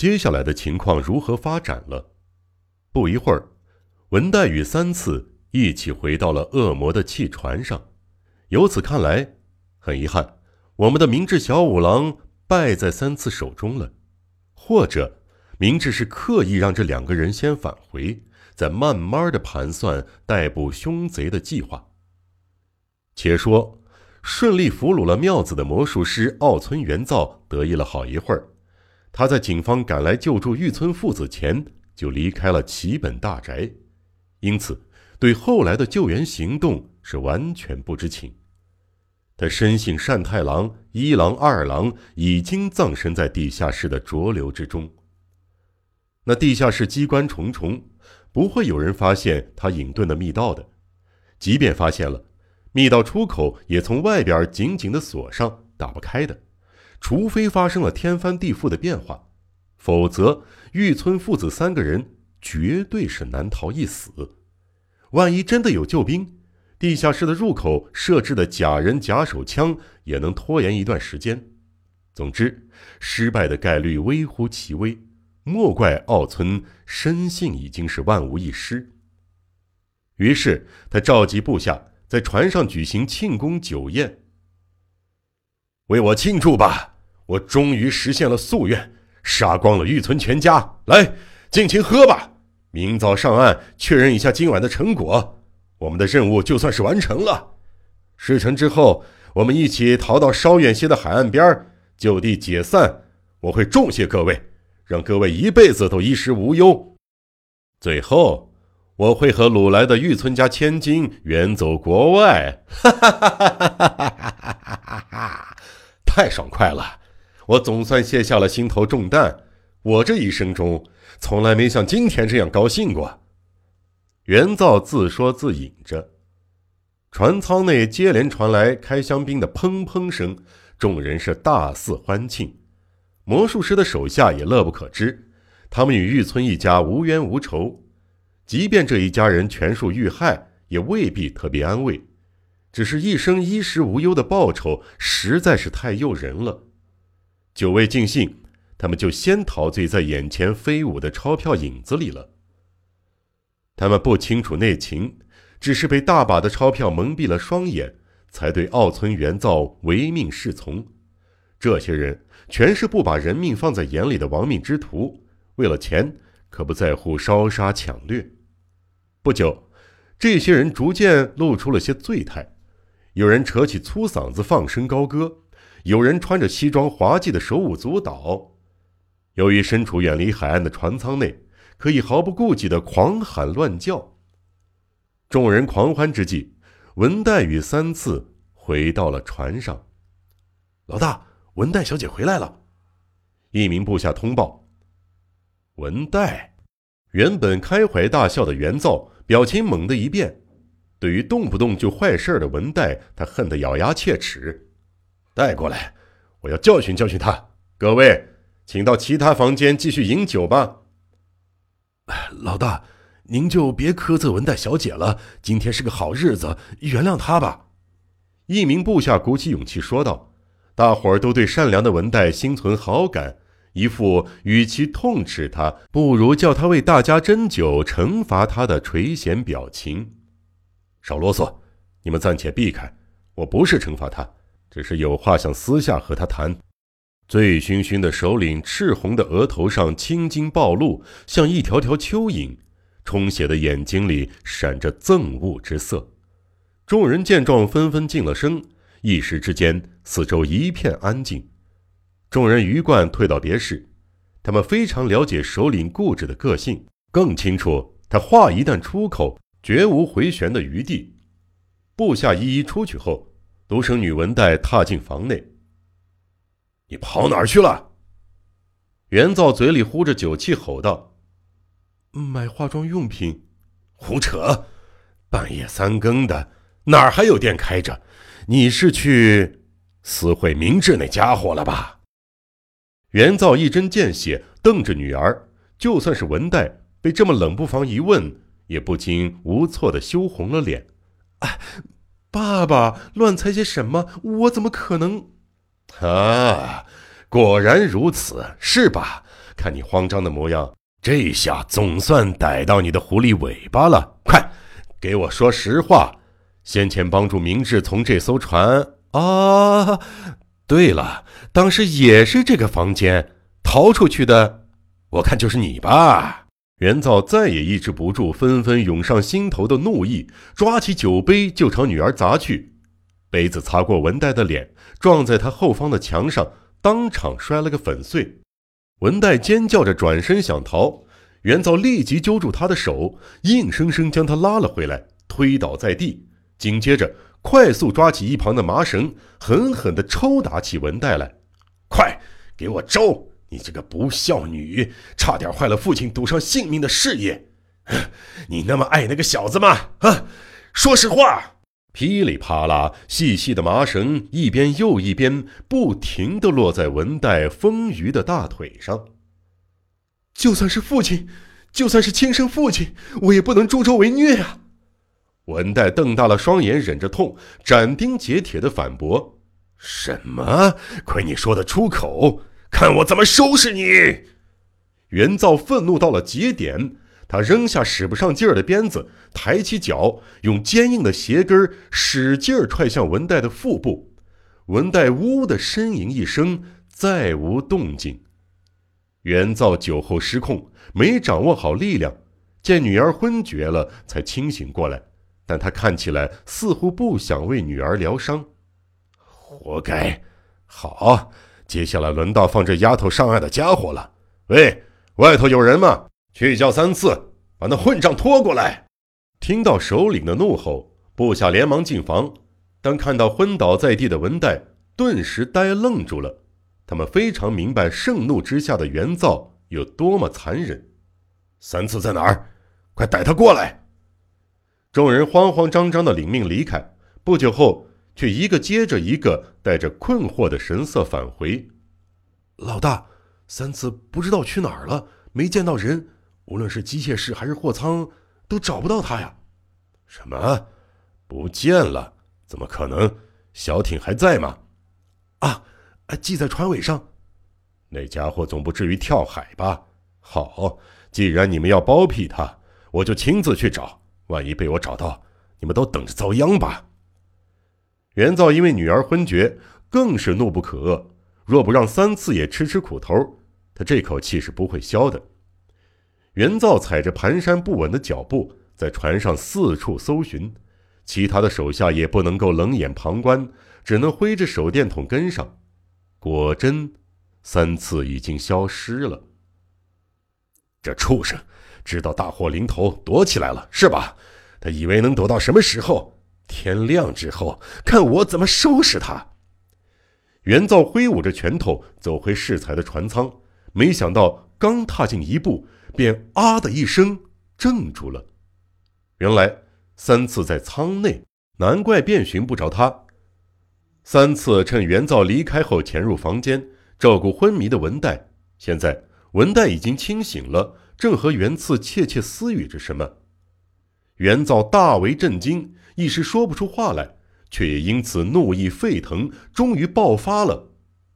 接下来的情况如何发展了？不一会儿，文代与三次一起回到了恶魔的汽船上。由此看来，很遗憾，我们的明智小五郎败在三次手中了。或者，明智是刻意让这两个人先返回，再慢慢的盘算逮捕凶贼的计划。且说，顺利俘虏了妙子的魔术师奥村元造得意了好一会儿，他在警方赶来救助玉村父子前就离开了齐本大宅，因此对后来的救援行动是完全不知情。他深信善太郎一郎、二郎已经葬身在地下室的浊流之中。那地下室机关重重，不会有人发现他隐遁的密道的。即便发现了，密道出口也从外边紧紧的锁上，打不开的。除非发生了天翻地覆的变化，否则玉村父子三个人绝对是难逃一死。万一真的有救兵，地下室的入口设置的假人假手枪也能拖延一段时间。总之，失败的概率微乎其微。莫怪奥村深信已经是万无一失。于是他召集部下在船上举行庆功酒宴，为我庆祝吧！我终于实现了夙愿，杀光了玉村全家。来，尽情喝吧！明早上岸确认一下今晚的成果。我们的任务就算是完成了。事成之后，我们一起逃到稍远些的海岸边就地解散。我会重谢各位，让各位一辈子都衣食无忧。最后，我会和掳来的玉村家千金远走国外。哈哈哈哈哈哈哈哈！太爽快了，我总算卸下了心头重担。我这一生中，从来没像今天这样高兴过。元造自说自饮着，船舱内接连传来开香槟的砰砰声，众人是大肆欢庆。魔术师的手下也乐不可支，他们与玉村一家无冤无仇，即便这一家人全数遇害，也未必特别安慰。只是一生衣食无忧的报酬实在是太诱人了。久未尽兴，他们就先陶醉在眼前飞舞的钞票影子里了。他们不清楚内情，只是被大把的钞票蒙蔽了双眼，才对奥村元造唯命是从。这些人全是不把人命放在眼里的亡命之徒，为了钱可不在乎烧杀抢掠。不久，这些人逐渐露出了些醉态，有人扯起粗嗓子放声高歌，有人穿着西装滑稽的手舞足蹈。由于身处远离海岸的船舱内。可以毫不顾忌的狂喊乱叫。众人狂欢之际，文黛与三次回到了船上。老大，文黛小姐回来了。一名部下通报。文代，原本开怀大笑的原造表情猛地一变。对于动不动就坏事的文代，他恨得咬牙切齿。带过来，我要教训教训他。各位，请到其他房间继续饮酒吧。老大，您就别苛责文代小姐了。今天是个好日子，原谅她吧。一名部下鼓起勇气说道。大伙儿都对善良的文代心存好感，一副与其痛斥他，不如叫他为大家斟酒惩罚他的垂涎表情。少啰嗦，你们暂且避开。我不是惩罚她，只是有话想私下和他谈。醉醺醺的首领，赤红的额头上青筋暴露，像一条条蚯蚓；充血的眼睛里闪着憎恶之色。众人见状，纷纷静了声。一时之间，四周一片安静。众人鱼贯退到别室。他们非常了解首领固执的个性，更清楚他话一旦出口，绝无回旋的余地。部下一一出去后，独生女文黛踏进房内。你跑哪儿去了？袁造嘴里呼着酒气，吼道：“买化妆用品。”胡扯！半夜三更的，哪儿还有店开着？你是去私会明智那家伙了吧？袁造一针见血，瞪着女儿。就算是文黛被这么冷不防一问，也不禁无措的羞红了脸。哎，爸爸，乱猜些什么？我怎么可能？啊！果然如此，是吧？看你慌张的模样，这下总算逮到你的狐狸尾巴了。快，给我说实话，先前帮助明智从这艘船……啊，对了，当时也是这个房间逃出去的，我看就是你吧。袁造再也抑制不住纷纷涌上心头的怒意，抓起酒杯就朝女儿砸去。杯子擦过文代的脸，撞在他后方的墙上，当场摔了个粉碎。文代尖叫着转身想逃，袁造立即揪住他的手，硬生生将他拉了回来，推倒在地。紧接着，快速抓起一旁的麻绳，狠狠地抽打起文代来。快，给我招！你这个不孝女，差点坏了父亲赌上性命的事业。你那么爱那个小子吗？啊，说实话！噼里啪啦，细细的麻绳一边又一边，不停地落在文代丰腴的大腿上。就算是父亲，就算是亲生父亲，我也不能助纣为虐啊！文代瞪大了双眼，忍着痛，斩钉截铁地反驳：“什么？亏你说得出口！”看我怎么收拾你！袁造愤怒到了极点，他扔下使不上劲儿的鞭子，抬起脚，用坚硬的鞋跟使劲儿踹向文代的腹部。文代呜的呻吟一声，再无动静。袁造酒后失控，没掌握好力量，见女儿昏厥了，才清醒过来。但他看起来似乎不想为女儿疗伤。活该！好。接下来轮到放这丫头上岸的家伙了。喂，外头有人吗？去叫三次，把那混账拖过来！听到首领的怒吼，部下连忙进房。当看到昏倒在地的文代，顿时呆愣住了。他们非常明白盛怒之下的袁造有多么残忍。三次在哪儿？快带他过来！众人慌慌张张的领命离开。不久后。却一个接着一个带着困惑的神色返回。老大，三次不知道去哪儿了，没见到人，无论是机械室还是货仓，都找不到他呀。什么？不见了？怎么可能？小艇还在吗？啊，系在船尾上。那家伙总不至于跳海吧？好，既然你们要包庇他，我就亲自去找。万一被我找到，你们都等着遭殃吧。袁造因为女儿昏厥，更是怒不可遏。若不让三次也吃吃苦头，他这口气是不会消的。袁造踩着蹒跚不稳的脚步，在船上四处搜寻，其他的手下也不能够冷眼旁观，只能挥着手电筒跟上。果真，三次已经消失了。这畜生知道大祸临头，躲起来了，是吧？他以为能躲到什么时候？天亮之后，看我怎么收拾他！袁造挥舞着拳头走回适才的船舱，没想到刚踏进一步，便“啊”的一声怔住了。原来三次在舱内，难怪遍寻不着他。三次趁袁造离开后潜入房间，照顾昏迷的文代。现在文代已经清醒了，正和袁次窃窃私语着什么。袁造大为震惊。一时说不出话来，却也因此怒意沸腾，终于爆发了。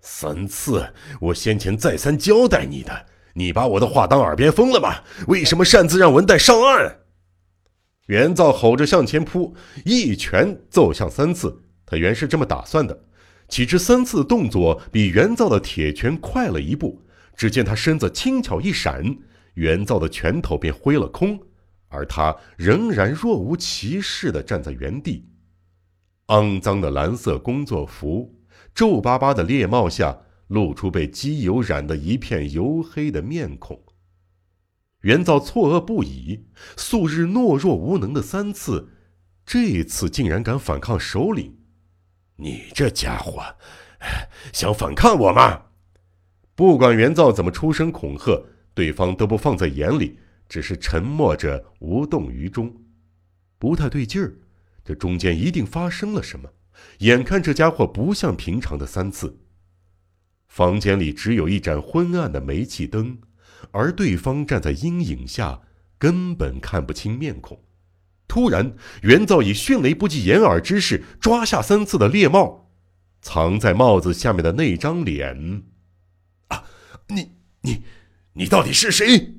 三次，我先前再三交代你的，你把我的话当耳边风了吗？为什么擅自让文代上岸？袁造吼着向前扑，一拳揍向三次。他原是这么打算的，岂知三次动作比袁造的铁拳快了一步。只见他身子轻巧一闪，袁造的拳头便挥了空。而他仍然若无其事地站在原地，肮脏的蓝色工作服，皱巴巴的猎帽下露出被机油染得一片黝黑的面孔。袁造错愕不已，素日懦弱无能的三次，这次竟然敢反抗首领！你这家伙，想反抗我吗？不管袁造怎么出声恐吓，对方都不放在眼里。只是沉默着，无动于衷，不太对劲儿。这中间一定发生了什么。眼看这家伙不像平常的三次。房间里只有一盏昏暗的煤气灯，而对方站在阴影下，根本看不清面孔。突然，袁造以迅雷不及掩耳之势抓下三次的猎帽，藏在帽子下面的那张脸，啊你你你到底是谁？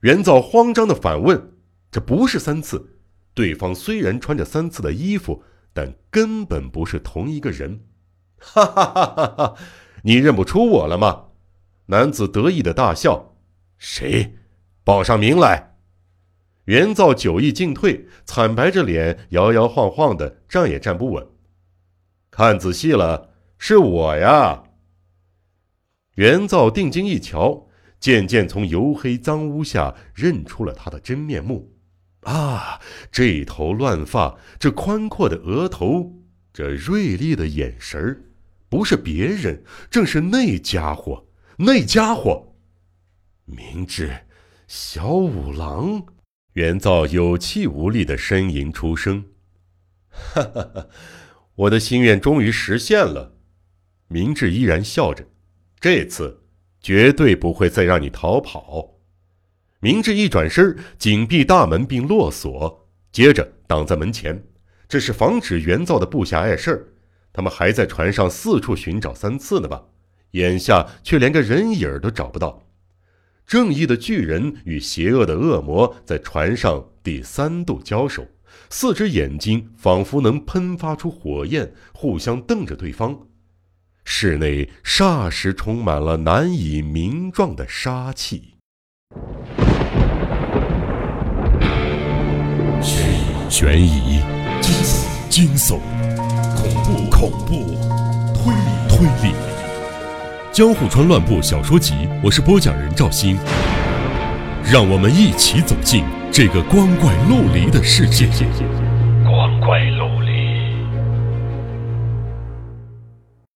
袁造慌张的反问。这不是三次，对方虽然穿着三次的衣服，但根本不是同一个人。哈哈哈哈哈！你认不出我了吗？男子得意的大笑。谁？报上名来。袁造酒意尽退，惨白着脸，摇摇晃晃的，站也站不稳。看仔细了，是我呀。袁造定睛一瞧，渐渐从黝黑脏污下认出了他的真面目。啊，这头乱发，这宽阔的额头，这锐利的眼神儿，不是别人，正是那家伙，那家伙，明智，小五郎。袁造有气无力的呻吟出声：“哈哈哈，我的心愿终于实现了。”明智依然笑着：“这次绝对不会再让你逃跑。”明智一转身，紧闭大门并落锁，接着挡在门前，这是防止袁造的部下碍事儿。他们还在船上四处寻找三次呢吧？眼下却连个人影都找不到。正义的巨人与邪恶的恶魔在船上第三度交手，四只眼睛仿佛能喷发出火焰，互相瞪着对方。室内霎时充满了难以名状的杀气。悬疑、悬疑惊悚、恐怖、恐怖、推理、推理，《江户川乱步小说集》，我是播讲人赵鑫，让我们一起走进这个光怪陆离的世界。